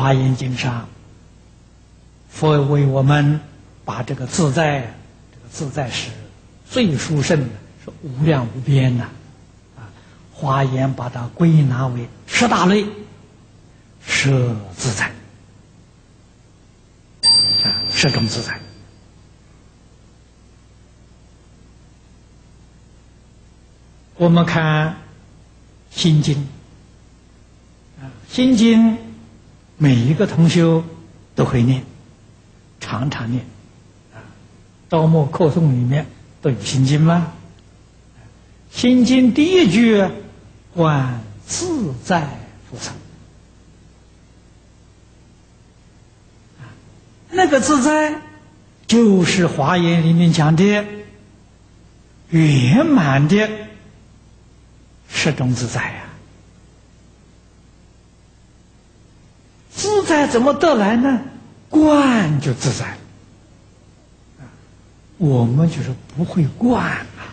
华严经上，佛为我们把这个自在，这个自在是最殊胜的，是无量无边的。啊，华严把它归纳为十大类，摄自在，啊，十种自在。我们看《心经》啊，《心经》每一个同修都会念，常常念啊。招募课诵里面都有《心经》吗？《心经》第一句“观自在菩萨”，那个自在就是华严里面讲的圆满的。十种自在呀，在怎么得来呢？惯就自在我们就是不会惯啊，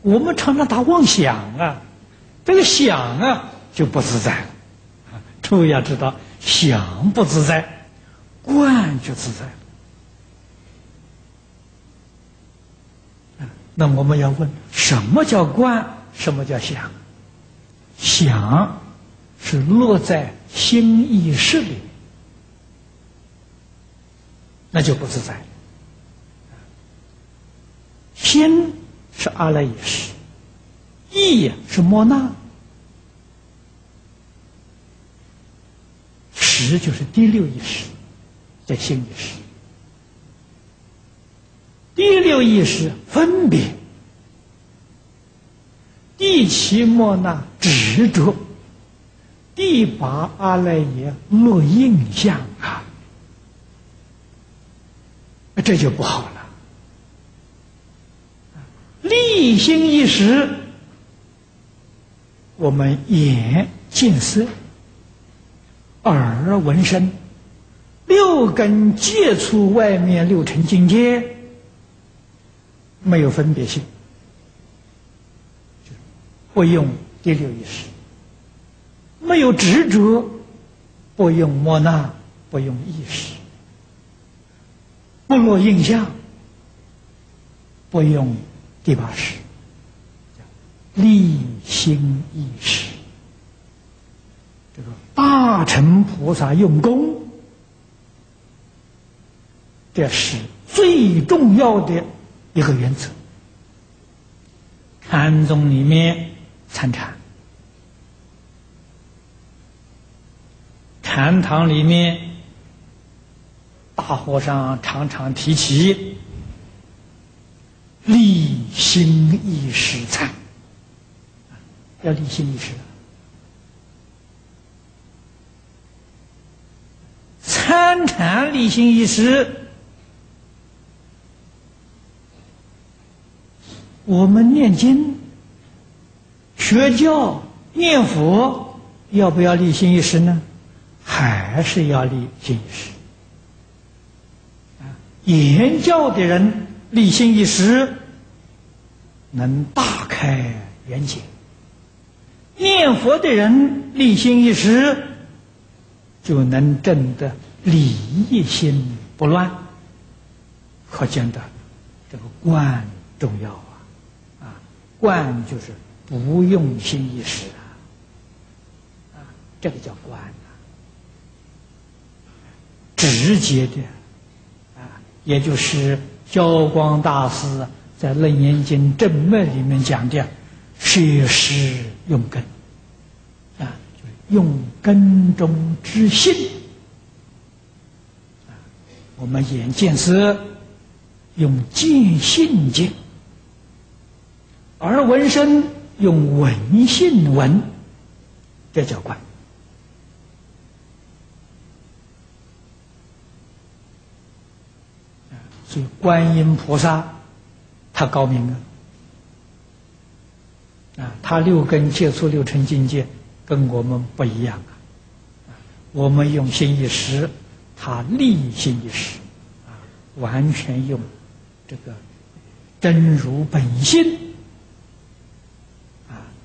我们常常打妄想啊，这个想啊就不自在了。诸位要知道，想不自在，惯就自在。那我们要问：什么叫观？什么叫想？想是落在心意识里，那就不自在。心是阿赖耶识，意是莫那，识就是第六意识，在心意识。第六意识分别，第七莫那执着，第八阿赖耶落印象啊，这就不好了。立心一时，我们眼见色，耳闻声，六根接触外面六尘境界。没有分别性，不用第六意识；没有执着，不用莫那，不用意识；不落印象，不用第八识，立心意识。这个大乘菩萨用功，这是最重要的。一个原则，禅宗里面参禅，禅堂里面大和尚常常提起立心意识禅，要立心意识，参禅立心意识。我们念经、学教、念佛，要不要立心意识呢？还是要立心意识？啊，言教的人立心意识，能大开眼界；念佛的人立心意识，就能证得理一心不乱。可见的这个观重要啊，啊。观就是不用心意识啊，啊，这个叫观，直接的啊，也就是教光大师在《楞严经》正脉里面讲的“摄施用根”，啊，就是用根中之性啊，我们眼见色用见性见。而闻声用闻性闻，这叫观。所以观音菩萨他高明啊，啊，他六根接触六尘境界跟我们不一样啊。我们用心一识，他立心一识，啊，完全用这个真如本性。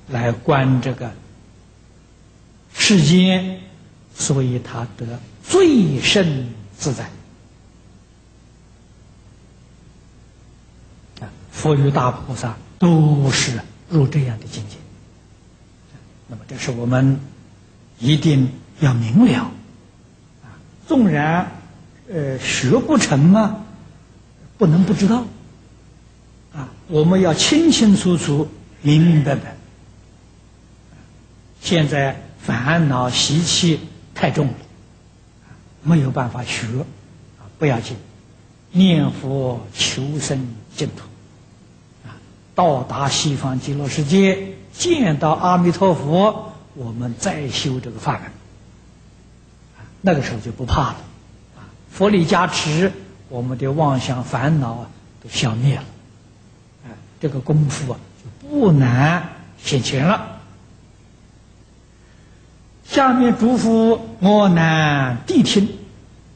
来观这个世间，所以他得最胜自在。啊，佛与大菩萨都是入这样的境界。那么，这是我们一定要明了。啊，纵然呃学不成嘛，不能不知道。啊，我们要清清楚楚、明明白白。现在烦恼习气太重了，没有办法学，啊，不要紧，念佛求生净土，到达西方极乐世界，见到阿弥陀佛，我们再修这个法门，那个时候就不怕了，啊，佛力加持，我们的妄想烦恼啊都消灭了，啊，这个功夫啊就不难现前了。下面嘱咐我南谛听。